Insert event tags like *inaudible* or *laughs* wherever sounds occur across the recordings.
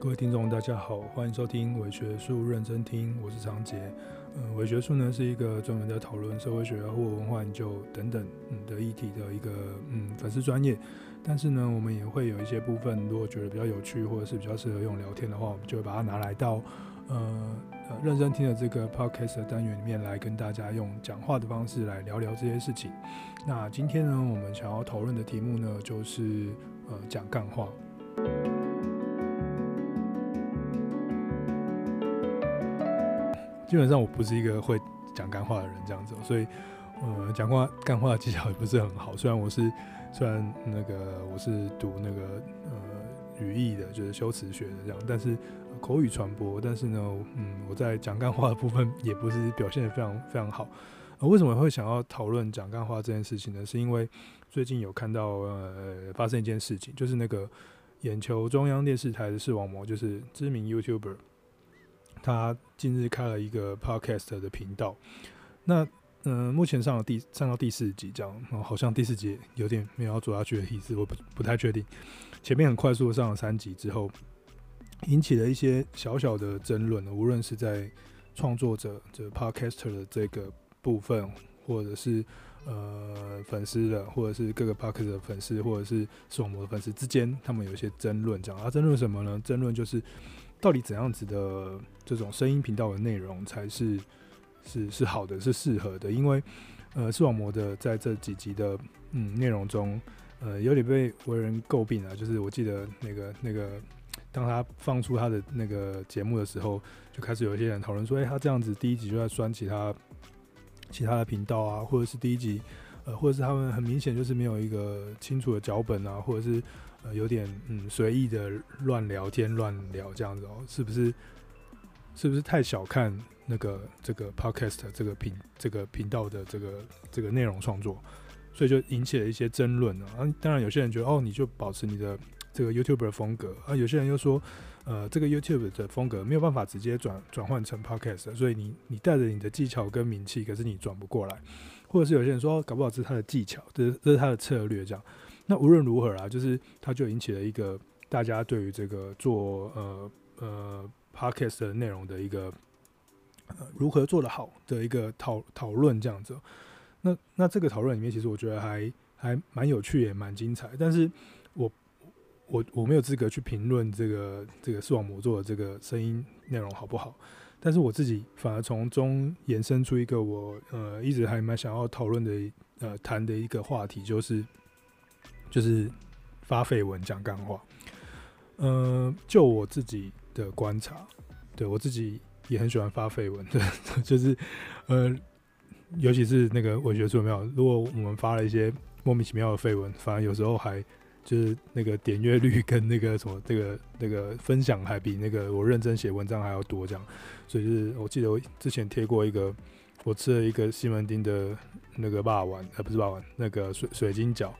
各位听众，大家好，欢迎收听伪学术认真听，我是长洁。呃，伪学术呢是一个专门在讨论社会学或文化研究等等嗯的议题的一个嗯粉丝专业。但是呢，我们也会有一些部分，如果觉得比较有趣或者是比较适合用聊天的话，我们就会把它拿来到呃呃认真听的这个 podcast 的单元里面来跟大家用讲话的方式来聊聊这些事情。那今天呢，我们想要讨论的题目呢，就是呃讲干话。基本上我不是一个会讲干话的人，这样子，所以，呃，讲话干话的技巧也不是很好。虽然我是，虽然那个我是读那个呃语义的，就是修辞学的这样，但是口语传播，但是呢，嗯，我在讲干话的部分也不是表现得非常非常好。呃，为什么会想要讨论讲干话这件事情呢？是因为最近有看到呃发生一件事情，就是那个眼球中央电视台的视网膜，就是知名 YouTuber。他近日开了一个 podcast 的频道，那嗯、目前上了第上到第四集这样，哦，好像第四集有点没有要做下去的意思，我不不太确定。前面很快速的上了三集之后，引起了一些小小的争论，无论是在创作者这 podcast 的这个部分，或者是呃粉丝的，或者是各个 podcast 的粉丝，或者是是我们的粉丝之间，他们有一些争论，这样啊，争论什么呢？争论就是。到底怎样子的这种声音频道的内容才是是是好的，是适合的？因为呃，视网膜的在这几集的嗯内容中，呃，有点被为人诟病啊。就是我记得那个那个，当他放出他的那个节目的时候，就开始有一些人讨论说，哎、他这样子第一集就在酸其他其他的频道啊，或者是第一集呃，或者是他们很明显就是没有一个清楚的脚本啊，或者是。呃，有点嗯随意的乱聊天乱聊这样子哦，是不是？是不是太小看那个这个 podcast 这个频这个频道的这个这个内容创作？所以就引起了一些争论呢啊。当然有些人觉得哦，你就保持你的这个 YouTube 的风格啊。有些人又说，呃，这个 YouTube 的风格没有办法直接转转换成 podcast，所以你你带着你的技巧跟名气，可是你转不过来。或者是有些人说，搞不好这是他的技巧，这是这是他的策略这样。那无论如何啊，就是它就引起了一个大家对于这个做呃呃 podcast 的内容的一个如何做得好的一个讨讨论这样子。那那这个讨论里面，其实我觉得还还蛮有趣也蛮精彩。但是我我我没有资格去评论这个这个视网膜做的这个声音内容好不好。但是我自己反而从中延伸出一个我呃一直还蛮想要讨论的呃谈的一个话题，就是。就是发废文讲干话，呃，就我自己的观察，对我自己也很喜欢发废文，对，*laughs* 就是呃，尤其是那个文学作品？如果我们发了一些莫名其妙的废文，反而有时候还就是那个点阅率跟那个什么这个那个分享还比那个我认真写文章还要多，这样。所以是我记得我之前贴过一个，我吃了一个西门町的那个霸王，呃，不是霸王，那个水水晶饺。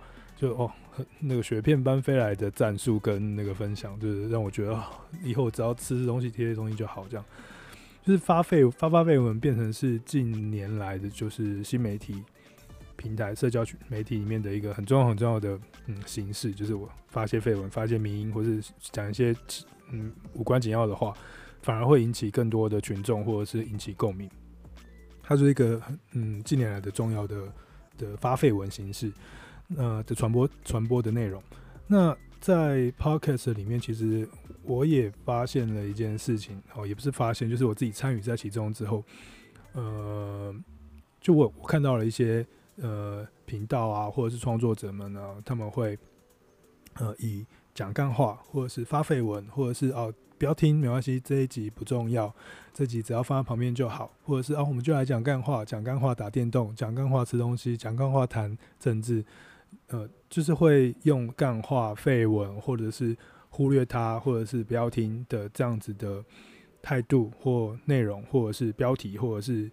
就哦，那个雪片般飞来的战术跟那个分享，就是让我觉得以后只要吃东西贴些东西就好，这样就是发废发发废文变成是近年来的就是新媒体平台社交媒体里面的一个很重要很重要的嗯形式，就是我发些废文，发些民音，或是讲一些嗯无关紧要的话，反而会引起更多的群众或者是引起共鸣。它是一个嗯近年来的重要的的发废文形式。呃的传播传播的内容，那在 podcast 里面，其实我也发现了一件事情哦，也不是发现，就是我自己参与在其中之后，呃，就我我看到了一些呃频道啊，或者是创作者们呢，他们会呃以讲干话，或者是发绯闻，或者是哦不要听没关系，这一集不重要，这集只要放在旁边就好，或者是啊、哦、我们就来讲干话，讲干话打电动，讲干话吃东西，讲干话谈政治。呃，就是会用干话、废文，或者是忽略它，或者是不要听的这样子的态度或内容，或者是标题，或者是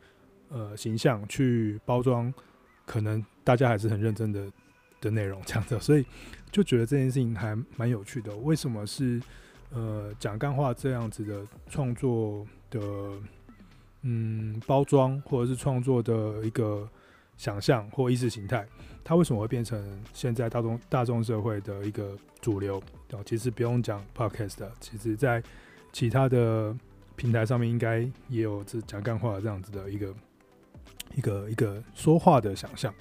呃形象去包装，可能大家还是很认真的的内容这样子，所以就觉得这件事情还蛮有趣的。为什么是呃讲干话这样子的创作的嗯包装，或者是创作的一个想象或意识形态，它为什么会变成现在大众大众社会的一个主流？哦，其实不用讲 podcast，其实在其他的平台上面应该也有这讲干话这样子的一个一个一个说话的想象。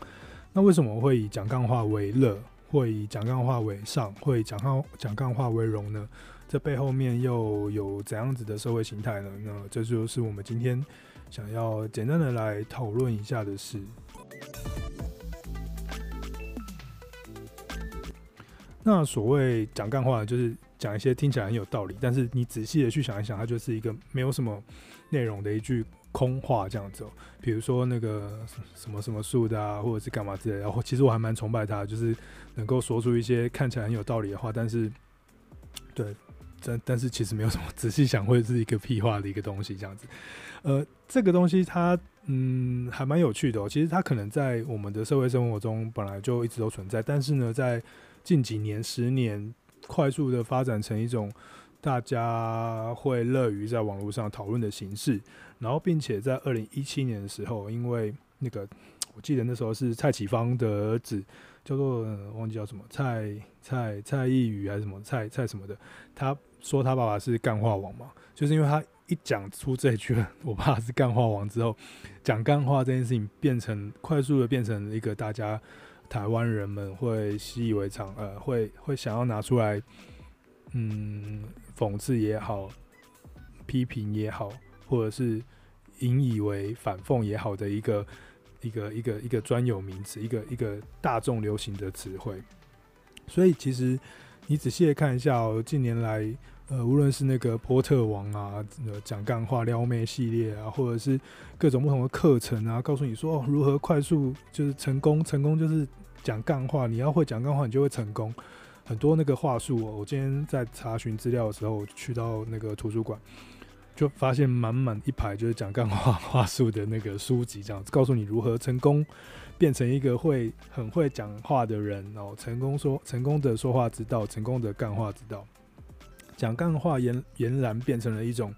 那为什么会以讲干话为乐，会以讲干话为上，会讲干讲干话为荣呢？这背后面又有怎样子的社会形态呢？那这就是我们今天想要简单的来讨论一下的事。那所谓讲干话，就是讲一些听起来很有道理，但是你仔细的去想一想，它就是一个没有什么内容的一句空话这样子。比如说那个什么什么树的啊，或者是干嘛之类的。然后其实我还蛮崇拜他，就是能够说出一些看起来很有道理的话，但是对。但但是其实没有什么，仔细想会是一个屁话的一个东西这样子，呃，这个东西它嗯还蛮有趣的哦。其实它可能在我们的社会生活中本来就一直都存在，但是呢，在近几年、十年快速的发展成一种大家会乐于在网络上讨论的形式。然后，并且在二零一七年的时候，因为那个我记得那时候是蔡启芳的儿子。叫做、忘记叫什么蔡蔡蔡易余还是什么蔡蔡什么的，他说他爸爸是干话王嘛，就是因为他一讲出这句“我爸爸是干话王”之后，讲干话这件事情变成快速的变成一个大家台湾人们会习以为常，呃，会会想要拿出来，嗯，讽刺也好，批评也好，或者是引以为反讽也好的一个。一个一个一个专有名词，一个一个大众流行的词汇。所以其实你仔细的看一下哦，近年来，呃，无论是那个波特王啊，讲干话撩妹系列啊，或者是各种不同的课程啊，告诉你说，如何快速就是成功，成功就是讲干话，你要会讲干话，你就会成功。很多那个话术哦，我今天在查询资料的时候，去到那个图书馆。就发现满满一排就是讲干话 *laughs* 话术的那个书籍，这样子告诉你如何成功变成一个会很会讲话的人哦，成功说成功的说话之道，成功的干话之道。讲干话俨俨然变成了一种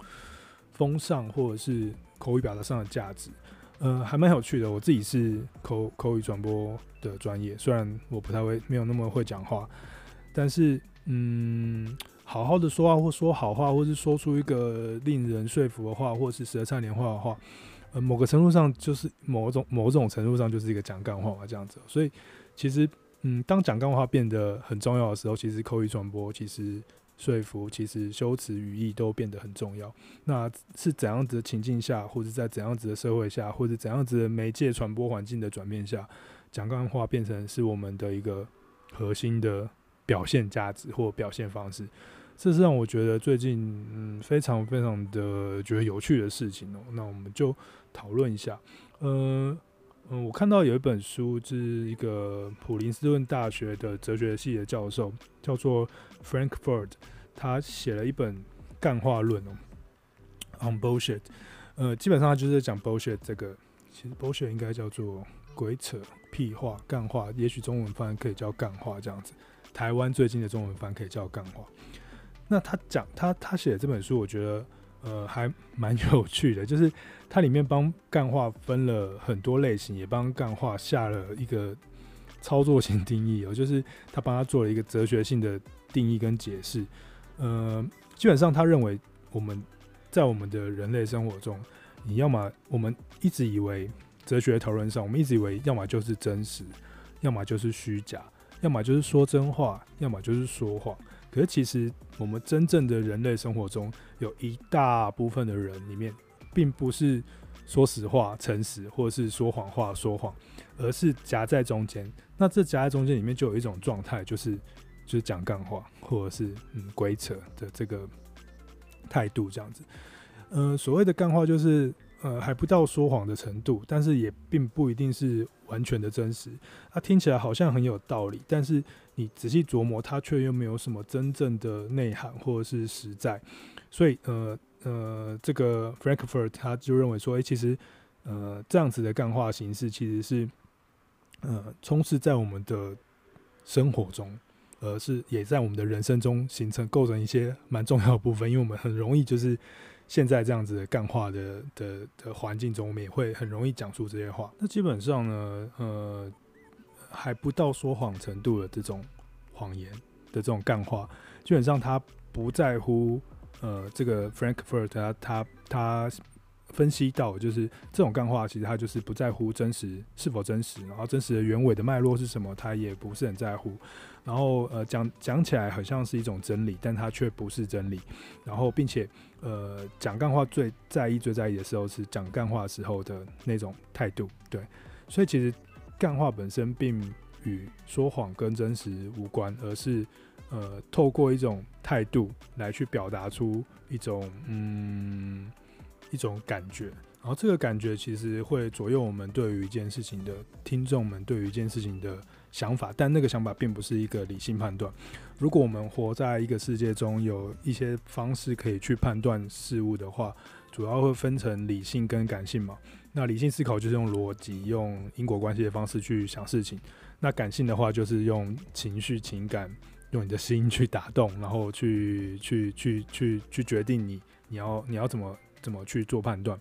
风尚或者是口语表达上的价值，呃，还蛮有趣的。我自己是口口语传播的专业，虽然我不太会，没有那么会讲话，但是嗯。好好的说话，或说好话，或是说出一个令人说服的话，或是舌灿莲花的话，呃，某个程度上就是某种某种程度上就是一个讲干话嘛，这样子。所以其实，嗯，当讲干话变得很重要的时候，其实口语传播，其实说服，其实修辞语义都变得很重要。那是怎样子的情境下，或者在怎样子的社会下，或者怎样子的媒介传播环境的转变下，讲干话变成是我们的一个核心的表现价值或表现方式。这是让我觉得最近嗯非常非常的觉得有趣的事情哦。那我们就讨论一下。呃嗯，我看到有一本书是一个普林斯顿大学的哲学系的教授，叫做 Frankfurt，他写了一本干话论哦，On Bullshit。呃，基本上他就是讲 bullshit 这个，其实 bullshit 应该叫做鬼扯、屁话、干话，也许中文翻可以叫干话这样子。台湾最近的中文翻可以叫干话。那他讲他他写的这本书，我觉得呃还蛮有趣的，就是他里面帮干话分了很多类型，也帮干话下了一个操作性定义哦，就是他帮他做了一个哲学性的定义跟解释。呃，基本上他认为我们在我们的人类生活中，你要么我们一直以为哲学讨论上，我们一直以为要么就是真实，要么就是虚假，要么就是说真话，要么就是说谎。可是，其实我们真正的人类生活中，有一大部分的人里面，并不是说实话、诚实，或者是说谎话、说谎，而是夹在中间。那这夹在中间里面，就有一种状态，就是就是讲干话，或者是嗯鬼扯的这个态度，这样子。呃，所谓的干话，就是。呃，还不到说谎的程度，但是也并不一定是完全的真实。它听起来好像很有道理，但是你仔细琢磨，它却又没有什么真正的内涵或者是实在。所以，呃呃，这个 Frankfurt 他就认为说，哎、欸，其实呃这样子的干话形式其实是呃充斥在我们的生活中，而是也在我们的人生中形成构成一些蛮重要的部分，因为我们很容易就是。现在这样子的干话的的的环境中，我们也会很容易讲出这些话。那基本上呢，呃，还不到说谎程度的这种谎言的这种干话，基本上他不在乎。呃，这个 Frankfurt 他他他分析到，就是这种干话，其实他就是不在乎真实是否真实，然后真实的原委的脉络是什么，他也不是很在乎。然后呃，讲讲起来好像是一种真理，但他却不是真理。然后并且呃，讲干话最在意、最在意的时候是讲干话时候的那种态度。对，所以其实干话本身并与说谎跟真实无关，而是。呃，透过一种态度来去表达出一种嗯一种感觉，然后这个感觉其实会左右我们对于一件事情的听众们对于一件事情的想法，但那个想法并不是一个理性判断。如果我们活在一个世界中，有一些方式可以去判断事物的话，主要会分成理性跟感性嘛。那理性思考就是用逻辑、用因果关系的方式去想事情，那感性的话就是用情绪、情感。用你的心去打动，然后去去去去去决定你你要你要怎么怎么去做判断。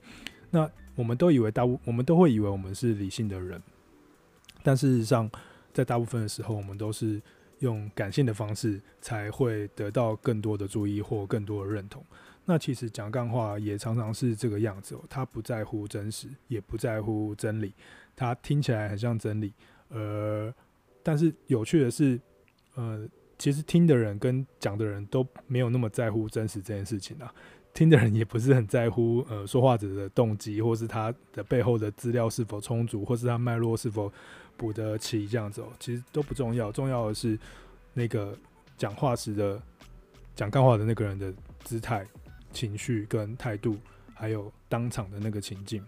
那我们都以为大部我们都会以为我们是理性的人，但事实上，在大部分的时候，我们都是用感性的方式才会得到更多的注意或更多的认同。那其实讲干话也常常是这个样子哦，他不在乎真实，也不在乎真理，他听起来很像真理，呃，但是有趣的是，呃。其实听的人跟讲的人都没有那么在乎真实这件事情啊，听的人也不是很在乎呃说话者的动机，或是他的背后的资料是否充足，或是他脉络是否补得起这样子哦，其实都不重要，重要的是那个讲话时的讲干话的那个人的姿态、情绪跟态度，还有当场的那个情境。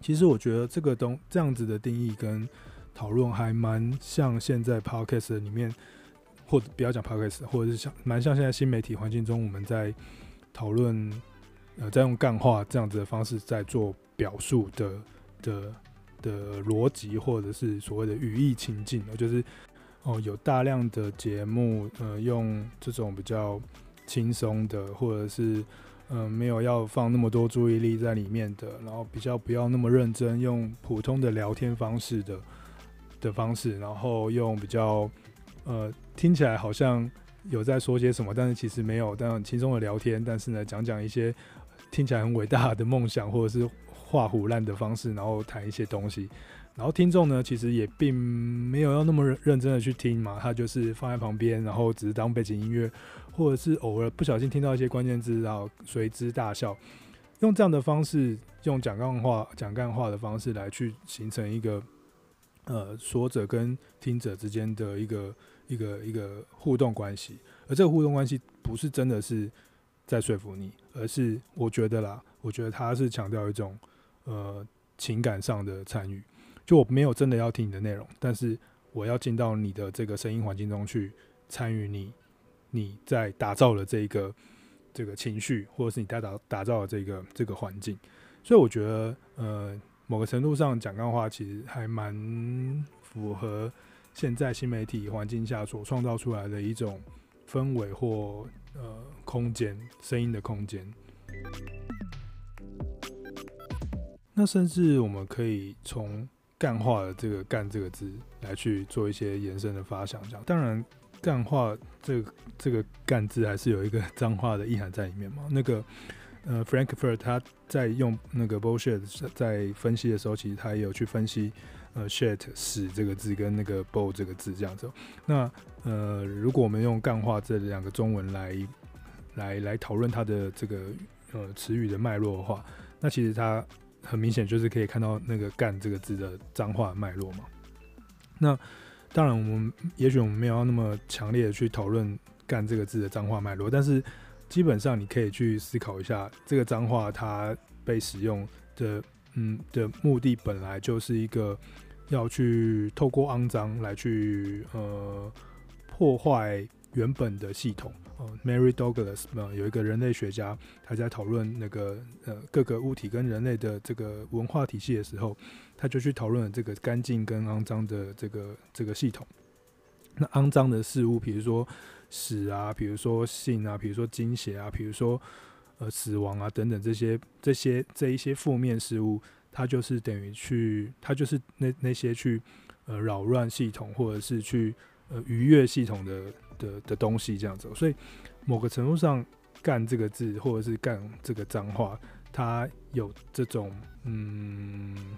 其实我觉得这个东这样子的定义跟讨论还蛮像现在 Podcast 里面。或者不要讲 podcast，或者是像蛮像现在新媒体环境中，我们在讨论，呃，在用干话这样子的方式在做表述的的的逻辑，或者是所谓的语义情境，就是哦，有大量的节目，呃，用这种比较轻松的，或者是嗯、没有要放那么多注意力在里面的，然后比较不要那么认真，用普通的聊天方式的的方式，然后用比较。呃，听起来好像有在说些什么，但是其实没有。但很轻松的聊天，但是呢，讲讲一些听起来很伟大的梦想，或者是画虎烂的方式，然后谈一些东西。然后听众呢，其实也并没有要那么认真的去听嘛，他就是放在旁边，然后只是当背景音乐，或者是偶尔不小心听到一些关键字，然后随之大笑。用这样的方式，用讲干话、讲干话的方式来去形成一个呃说者跟听者之间的一个。一个一个互动关系，而这个互动关系不是真的是在说服你，而是我觉得啦，我觉得他是强调一种呃情感上的参与。就我没有真的要听你的内容，但是我要进到你的这个声音环境中去参与你你在打造的这个这个情绪，或者是你在打打造的这个这个环境。所以我觉得呃某个程度上讲干话其实还蛮符合。现在新媒体环境下所创造出来的一种氛围或呃空间，声音的空间。那甚至我们可以从“干话”的这个“干”这个字来去做一些延伸的发想。这样，当然“干话”这这个“干”字还是有一个脏话的意涵在里面嘛。那个呃，Frankfurt 他在用那个 bullshit 在分析的时候，其实他也有去分析。呃，shit 屎这个字跟那个 bull 这个字这样子。那呃，如果我们用干话这两个中文来来来讨论它的这个呃词语的脉络的话，那其实它很明显就是可以看到那个干这个字的脏话脉络嘛。那当然，我们也许我们没有那么强烈的去讨论干这个字的脏话脉络，但是基本上你可以去思考一下，这个脏话它被使用的嗯的目的本来就是一个。要去透过肮脏来去呃破坏原本的系统。呃，Mary Douglas 呃有一个人类学家，他在讨论那个呃各个物体跟人类的这个文化体系的时候，他就去讨论这个干净跟肮脏的这个这个系统。那肮脏的事物，比如说屎啊，比如说性啊，比如说精血啊，比如说呃死亡啊等等这些这些这一些负面事物，它就是等于去，它就是那那些去呃扰乱系统或者是去呃逾越系统的的的东西这样子。所以某个程度上，干这个字或者是干这个脏话，它有这种嗯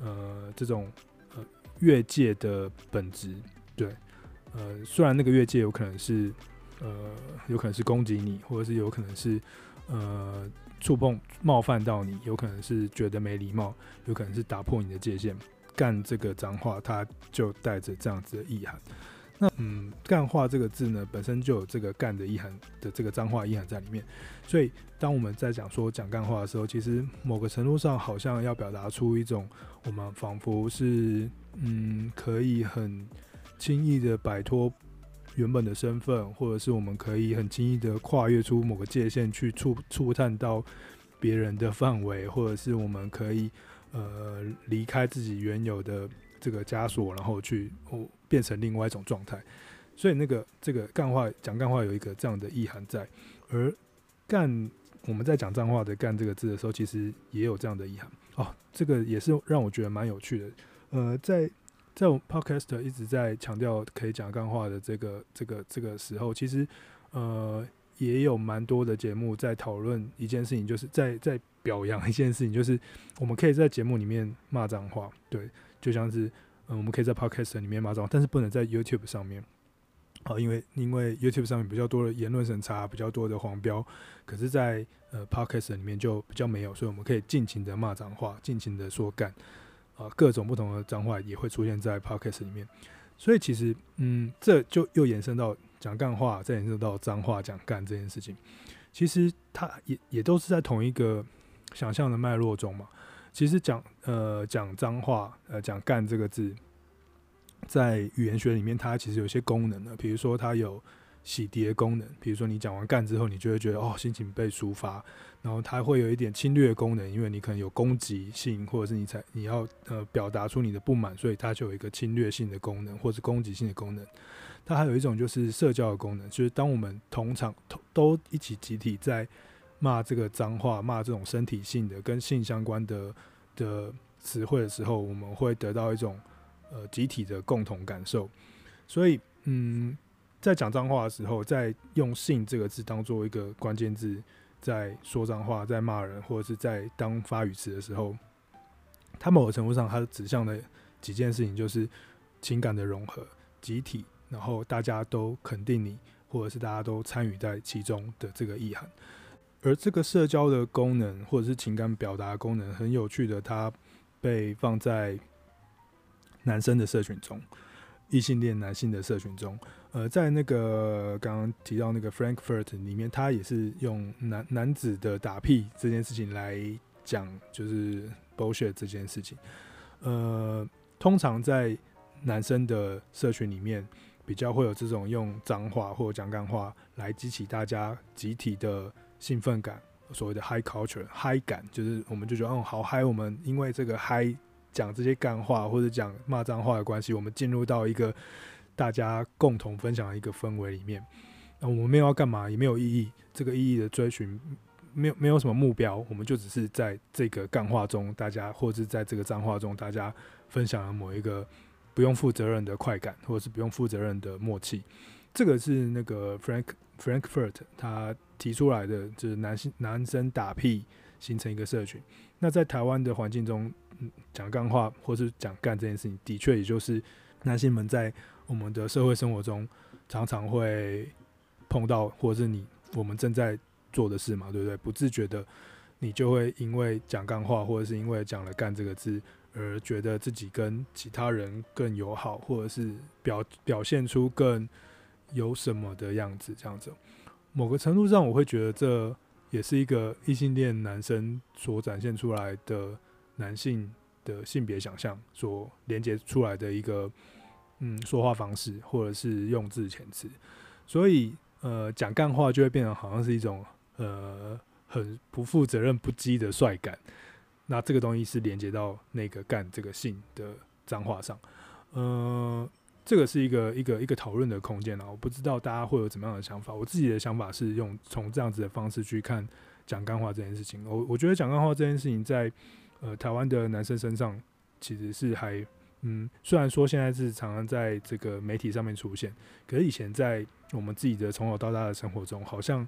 呃这种呃越界的本质，对。呃，虽然那个越界有可能是，呃，有可能是攻击你，或者是有可能是，呃，触碰冒犯到你，有可能是觉得没礼貌，有可能是打破你的界限，干这个脏话，它就带着这样子的意涵。那嗯，干话这个字呢，本身就有这个干的意涵的这个脏话意涵在里面，所以当我们在讲说讲干话的时候，其实某个程度上好像要表达出一种我们仿佛是嗯可以很。轻易的摆脱原本的身份，或者是我们可以很轻易的跨越出某个界限，去触触探到别人的范围，或者是我们可以呃离开自己原有的这个枷锁，然后去哦变成另外一种状态。所以那个这个干话讲干话有一个这样的意涵在，而干我们在讲脏话的干这个字的时候，其实也有这样的意涵哦。这个也是让我觉得蛮有趣的。呃，在在我 Podcast 一直在强调可以讲干话的这个这个这个时候，其实呃也有蛮多的节目在讨论一件事情，就是在在表扬一件事情，就是我们可以在节目里面骂脏话，对，就像是嗯、我们可以在 Podcast 里面骂脏话，但是不能在 YouTube 上面，好，因为因为 YouTube 上面比较多的言论审查，比较多的黄标，可是在呃 Podcast 里面就比较没有，所以我们可以尽情的骂脏话，尽情的说干。啊，各种不同的脏话也会出现在 Podcast 里面，所以其实，嗯，这就又延伸到讲干话，再延伸到脏话讲干这件事情。其实它也也都是在同一个想象的脉络中嘛。其实讲呃讲脏话呃讲干这个字，在语言学里面，它其实有些功能的，比如说它有。洗涤的功能，比如说你讲完干之后，你就会觉得哦，心情被抒发，然后它会有一点侵略功能，因为你可能有攻击性，或者是你才你要呃表达出你的不满，所以它就有一个侵略性的功能，或者攻击性的功能。它还有一种就是社交的功能，就是当我们同场都一起集体在骂这个脏话，骂这种身体性的跟性相关的的词汇的时候，我们会得到一种呃集体的共同感受。所以嗯。在讲脏话的时候，在用“性”这个字当做一个关键字，在说脏话、在骂人，或者是在当发语词的时候，它某个程度上，它指向的几件事情就是情感的融合、集体，然后大家都肯定你，或者是大家都参与在其中的这个意涵。而这个社交的功能，或者是情感表达功能，很有趣的，它被放在男生的社群中。异性恋男性的社群中，呃，在那个刚刚提到那个 Frankfurt 里面，他也是用男男子的打屁这件事情来讲，就是 bullshit 这件事情。呃，通常在男生的社群里面，比较会有这种用脏话或者讲干话来激起大家集体的兴奋感，所谓的 high culture high 感，就是我们就觉得哦好嗨，我们因为这个嗨。讲这些干话或者讲骂脏话的关系，我们进入到一个大家共同分享的一个氛围里面。那我们没有要干嘛，也没有意义。这个意义的追寻，没有没有什么目标，我们就只是在这个干话中，大家或者是在这个脏话中，大家分享了某一个不用负责任的快感，或者是不用负责任的默契。这个是那个 Frank Frankfurt 他提出来的，就是男性男生打屁形成一个社群。那在台湾的环境中，讲干话或是讲干这件事情，的确也就是男性们在我们的社会生活中常常会碰到，或是你我们正在做的事嘛，对不对？不自觉的，你就会因为讲干话，或者是因为讲了“干”这个字，而觉得自己跟其他人更友好，或者是表表现出更有什么的样子，这样子。某个程度上，我会觉得这也是一个异性恋男生所展现出来的。男性的性别想象所连接出来的一个嗯说话方式，或者是用字遣词，所以呃讲干话就会变成好像是一种呃很不负责任、不羁的帅感。那这个东西是连接到那个干这个性的脏话上，呃，这个是一个一个一个讨论的空间啊。我不知道大家会有怎么样的想法。我自己的想法是用从这样子的方式去看讲干话这件事情。我我觉得讲干话这件事情在呃台湾的男生身上其实是还嗯，虽然说现在是常常在这个媒体上面出现，可是以前在我们自己的从小到大的生活中，好像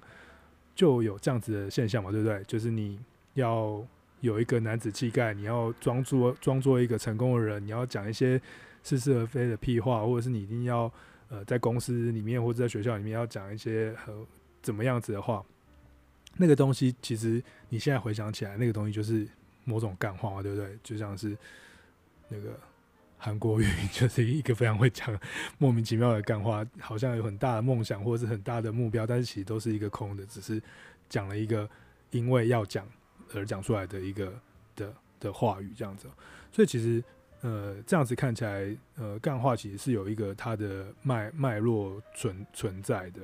就有这样子的现象嘛，对不对？就是你要有一个男子气概，你要装作装作一个成功的人，你要讲一些似是而非的屁话，或者是你一定要呃在公司里面或者在学校里面要讲一些很怎么样子的话，那个东西其实你现在回想起来，那个东西就是某种干话，对不对？就像是那个。韩国语就是一个非常会讲莫名其妙的干话，好像有很大的梦想或者是很大的目标，但是其实都是一个空的，只是讲了一个因为要讲而讲出来的一个的的话语这样子。所以其实呃这样子看起来，呃干话其实是有一个它的脉脉络存存在的。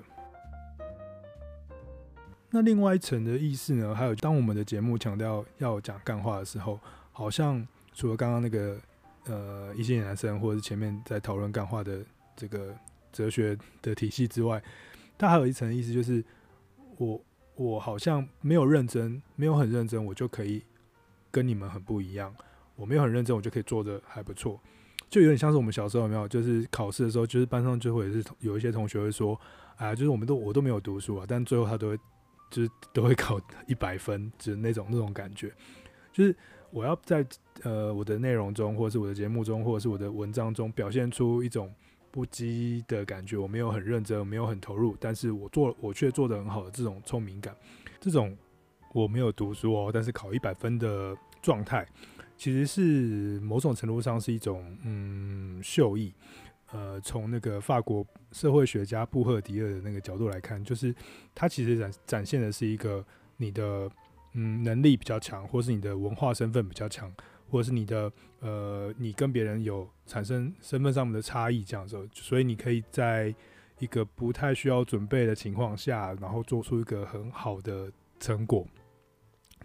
那另外一层的意思呢，还有当我们的节目强调要讲干话的时候，好像除了刚刚那个。呃，一些男生或者是前面在讨论干话的这个哲学的体系之外，它还有一层意思，就是我我好像没有认真，没有很认真，我就可以跟你们很不一样。我没有很认真，我就可以做的还不错，就有点像是我们小时候有没有？就是考试的时候，就是班上就会是有一些同学会说，啊，就是我们都我都没有读书啊，但最后他都会就是都会考一百分，就是那种那种感觉，就是。我要在呃我的内容中，或者是我的节目中，或者是我的文章中，表现出一种不羁的感觉。我没有很认真，我没有很投入，但是我做我却做得很好的这种聪明感，这种我没有读书哦，但是考一百分的状态，其实是某种程度上是一种嗯秀逸。呃，从那个法国社会学家布赫迪尔的那个角度来看，就是他其实展展现的是一个你的。嗯，能力比较强，或是你的文化身份比较强，或者是你的呃，你跟别人有产生身份上面的差异这样子，所以你可以在一个不太需要准备的情况下，然后做出一个很好的成果。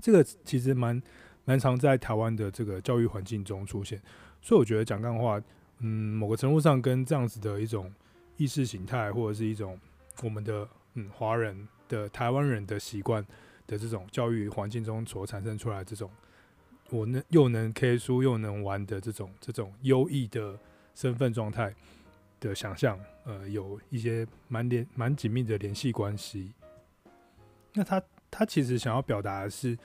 这个其实蛮蛮常在台湾的这个教育环境中出现，所以我觉得讲干话，嗯，某个程度上跟这样子的一种意识形态，或者是一种我们的嗯华人的台湾人的习惯。的这种教育环境中所产生出来这种，我能又能 K 书又能玩的这种这种优异的身份状态的想象，呃，有一些蛮联蛮紧密的联系关系。那他他其实想要表达的是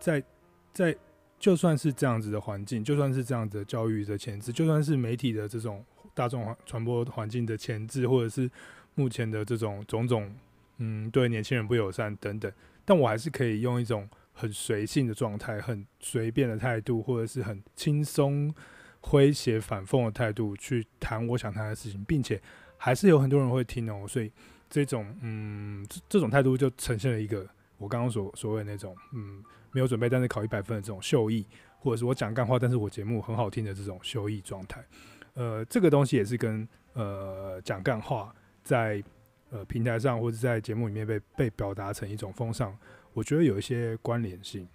在，在在就算是这样子的环境，就算是这样子的教育的前置，就算是媒体的这种大众传播环境的前置，或者是目前的这种种种，嗯，对年轻人不友善等等。但我还是可以用一种很随性的状态、很随便的态度，或者是很轻松、诙谐、反讽的态度去谈我想谈的事情，并且还是有很多人会听哦。所以这种嗯，这这种态度就呈现了一个我刚刚所所谓那种嗯，没有准备但是考一百分的这种秀逸，或者是我讲干话但是我节目很好听的这种秀逸状态。呃，这个东西也是跟呃讲干话在。呃，平台上或者在节目里面被被表达成一种风尚，我觉得有一些关联性。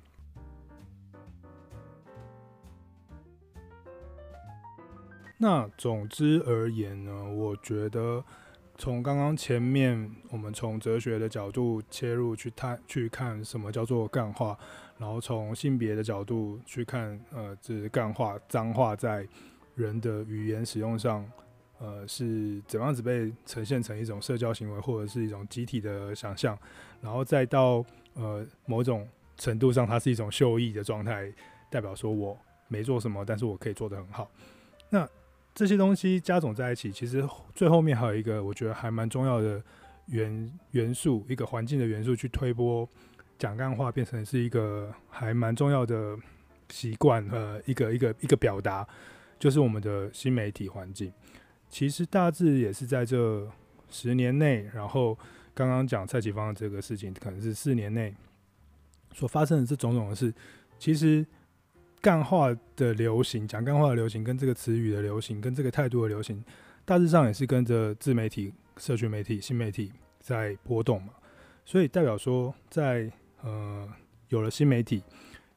那总之而言呢，我觉得从刚刚前面我们从哲学的角度切入去探去看什么叫做干话，然后从性别的角度去看，呃，这干话脏话在人的语言使用上。呃，是怎样子被呈现成一种社交行为，或者是一种集体的想象，然后再到呃某种程度上，它是一种秀逸的状态，代表说我没做什么，但是我可以做得很好。那这些东西加总在一起，其实最后面还有一个我觉得还蛮重要的元元素，一个环境的元素，去推波讲干话，变成是一个还蛮重要的习惯，呃，一个一个一个表达，就是我们的新媒体环境。其实大致也是在这十年内，然后刚刚讲蔡启芳的这个事情，可能是四年内所发生的这种种的事。其实干话的流行，讲干话的流行，跟这个词语的流行，跟这个态度的流行，大致上也是跟着自媒体、社群媒体、新媒体在波动嘛。所以代表说，在呃有了新媒体、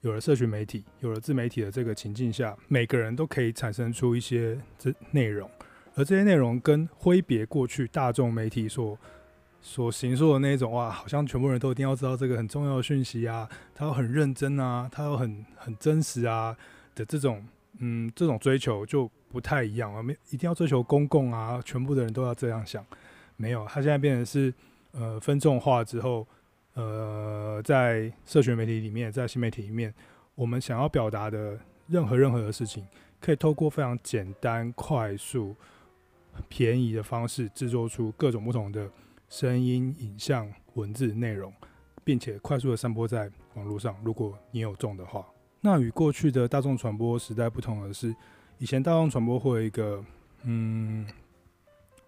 有了社群媒体、有了自媒体的这个情境下，每个人都可以产生出一些这内容。而这些内容跟挥别过去大众媒体所所形塑的那种哇，好像全部人都一定要知道这个很重要的讯息啊，他要很认真啊，他要很很真实啊的这种，嗯，这种追求就不太一样啊，没一定要追求公共啊，全部的人都要这样想，没有，他现在变成是呃分众化之后，呃，在社群媒体里面，在新媒体里面，我们想要表达的任何任何的事情，可以透过非常简单、快速、便宜的方式制作出各种不同的声音、影像、文字内容，并且快速的散播在网络上。如果你有中的话，那与过去的大众传播时代不同的是，以前大众传播会有一个嗯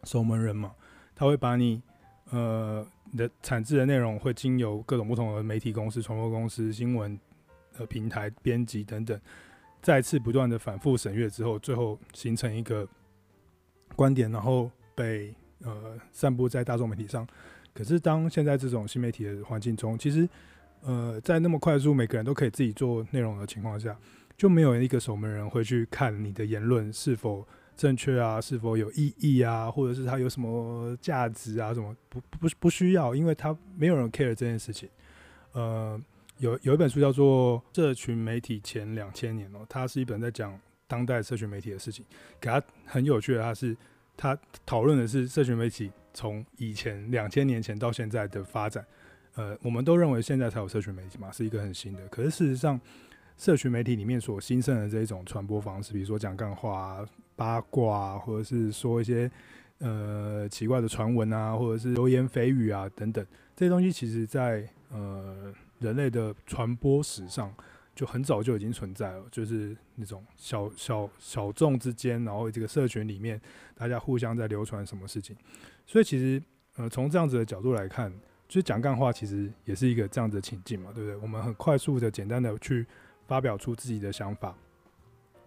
守门人嘛，他会把你呃你的产制的内容会经由各种不同的媒体公司、传播公司、新闻呃平台编辑等等。再次不断的反复审阅之后，最后形成一个观点，然后被呃散布在大众媒体上。可是当现在这种新媒体的环境中，其实呃在那么快速，每个人都可以自己做内容的情况下，就没有一个守门人会去看你的言论是否正确啊，是否有意义啊，或者是它有什么价值啊，什么不不不需要，因为他没有人 care 这件事情，呃。有有一本书叫做《社群媒体前两千年》哦，它是一本在讲当代社群媒体的事情。给他很有趣的，他是他讨论的是社群媒体从以前两千年前到现在的发展。呃，我们都认为现在才有社群媒体嘛，是一个很新的。可是事实上，社群媒体里面所兴盛的这一种传播方式，比如说讲干话啊、八卦啊，或者是说一些呃奇怪的传闻啊，或者是流言蜚语啊等等，这些东西其实在呃。人类的传播史上就很早就已经存在了，就是那种小小小众之间，然后这个社群里面大家互相在流传什么事情。所以其实呃从这样子的角度来看，就是讲干话其实也是一个这样子的情境嘛，对不对？我们很快速的、简单的去发表出自己的想法，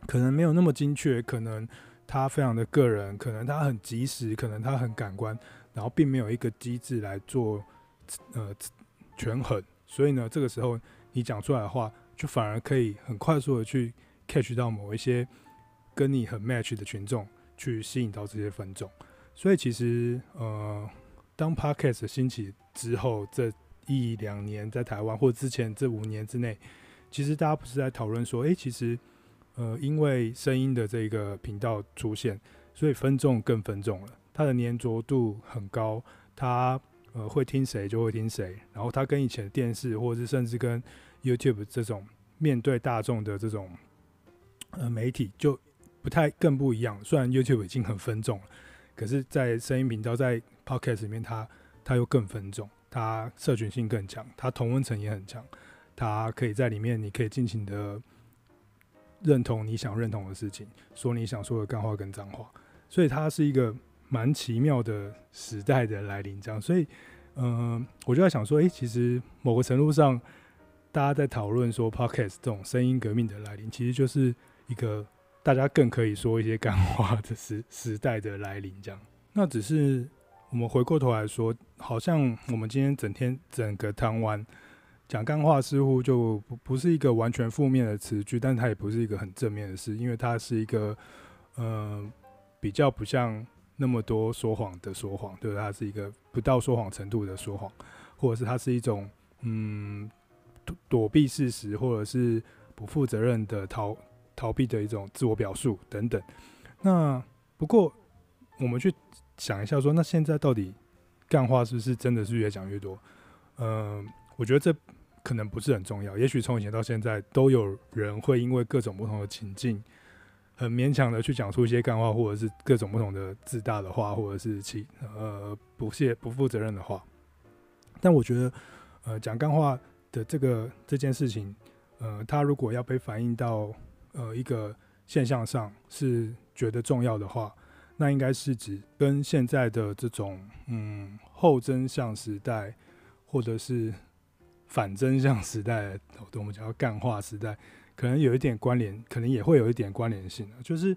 可能没有那么精确，可能它非常的个人，可能它很及时，可能它很感官，然后并没有一个机制来做呃权衡。所以呢，这个时候你讲出来的话，就反而可以很快速的去 catch 到某一些跟你很 match 的群众，去吸引到这些分众。所以其实，呃，当 podcast 兴起之后，这一两年在台湾或之前这五年之内，其实大家不是在讨论说，诶，其实，呃，因为声音的这个频道出现，所以分众更分众了，它的粘着度很高，它。呃，会听谁就会听谁，然后他跟以前的电视，或者是甚至跟 YouTube 这种面对大众的这种呃媒体就不太更不一样。虽然 YouTube 已经很分众了，可是，在声音频道在 Podcast 里面，它它又更分众，它社群性更强，它同温层也很强，它可以在里面，你可以尽情的认同你想认同的事情，说你想说的干话跟脏话，所以它是一个。蛮奇妙的时代的来临，这样，所以，嗯、我就在想说，诶、其实某个程度上，大家在讨论说，Podcast 这种声音革命的来临，其实就是一个大家更可以说一些干话的时时代的来临，这样。那只是我们回过头来说，好像我们今天整天整个谈完讲干话，似乎就不不是一个完全负面的词句，但它也不是一个很正面的事，因为它是一个，嗯、比较不像。那么多说谎的说谎，对，它是一个不到说谎程度的说谎，或者是它是一种嗯躲避事实，或者是不负责任的逃逃避的一种自我表述等等。那不过我们去想一下说，那现在到底干话是不是真的是越讲越多？嗯、我觉得这可能不是很重要。也许从以前到现在，都有人会因为各种不同的情境。很勉强的去讲出一些干话，或者是各种不同的自大的话，或者是其呃不屑不负责任的话。但我觉得，呃，讲干话的这个这件事情，呃，它如果要被反映到呃一个现象上是觉得重要的话，那应该是指跟现在的这种嗯后真相时代，或者是反真相时代，我们讲干化时代。可能有一点关联，可能也会有一点关联性。就是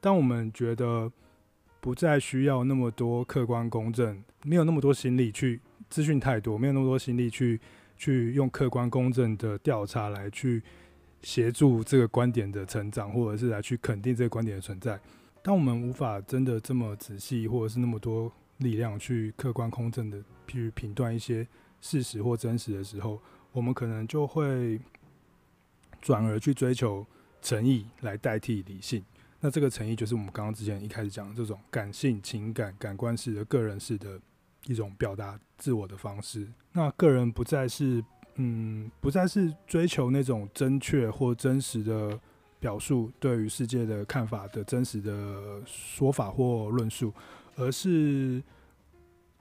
当我们觉得不再需要那么多客观公正，没有那么多心力去资讯太多，没有那么多心力去去用客观公正的调查来去协助这个观点的成长，或者是来去肯定这个观点的存在。当我们无法真的这么仔细，或者是那么多力量去客观公正的去评断一些事实或真实的时候，我们可能就会转而去追求诚意来代替理性。那这个诚意就是我们刚刚之前一开始讲的这种感性、情感、感官式的个人式的一种表达自我的方式。那个人不再是嗯，不再是追求那种真确或真实的表述对于世界的看法的真实的说法或论述，而是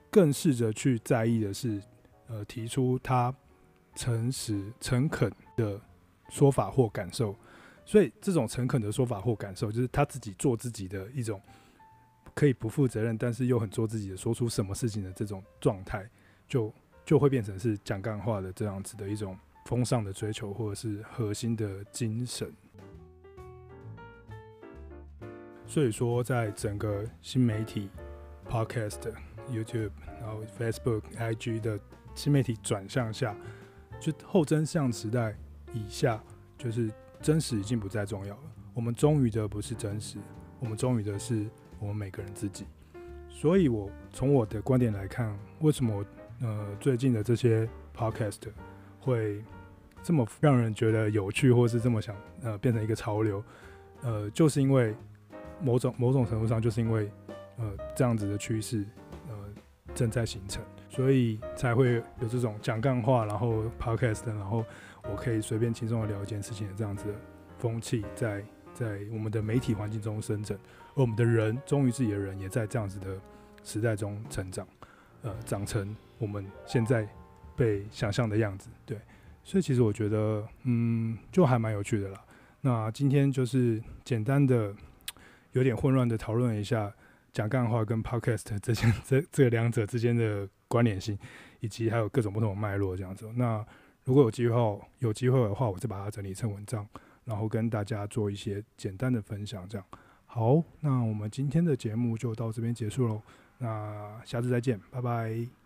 更试着去在意的是，呃，提出他诚实、诚恳的说法或感受。所以，这种诚恳的说法或感受，就是他自己做自己的一种可以不负责任，但是又很做自己的，说出什么事情的这种状态，就就会变成是讲干话的这样子的一种风尚的追求，或者是核心的精神。所以说，在整个新媒体、Podcast、YouTube，然后 Facebook、IG 的新媒体转向下，就后真相时代以下，就是。真实已经不再重要了。我们忠于的不是真实，我们忠于的是我们每个人自己。所以，我从我的观点来看，为什么呃最近的这些 podcast 会这么让人觉得有趣，或是这么想呃变成一个潮流？呃，就是因为某种某种程度上，就是因为呃这样子的趋势呃正在形成，所以才会有这种讲干话，然后 podcast，然后。我可以随便轻松的聊一件事情的这样子的风气，在在我们的媒体环境中生成，而我们的人忠于自己的人，也在这样子的时代中成长，呃，长成我们现在被想象的样子。对，所以其实我觉得，嗯，就还蛮有趣的啦。那今天就是简单的有点混乱的讨论一下讲干话跟 podcast 之间这这两者之间的关联性，以及还有各种不同的脉络这样子。那如果有机会，有机会的话，我再把它整理成文章，然后跟大家做一些简单的分享。这样，好，那我们今天的节目就到这边结束喽。那下次再见，拜拜。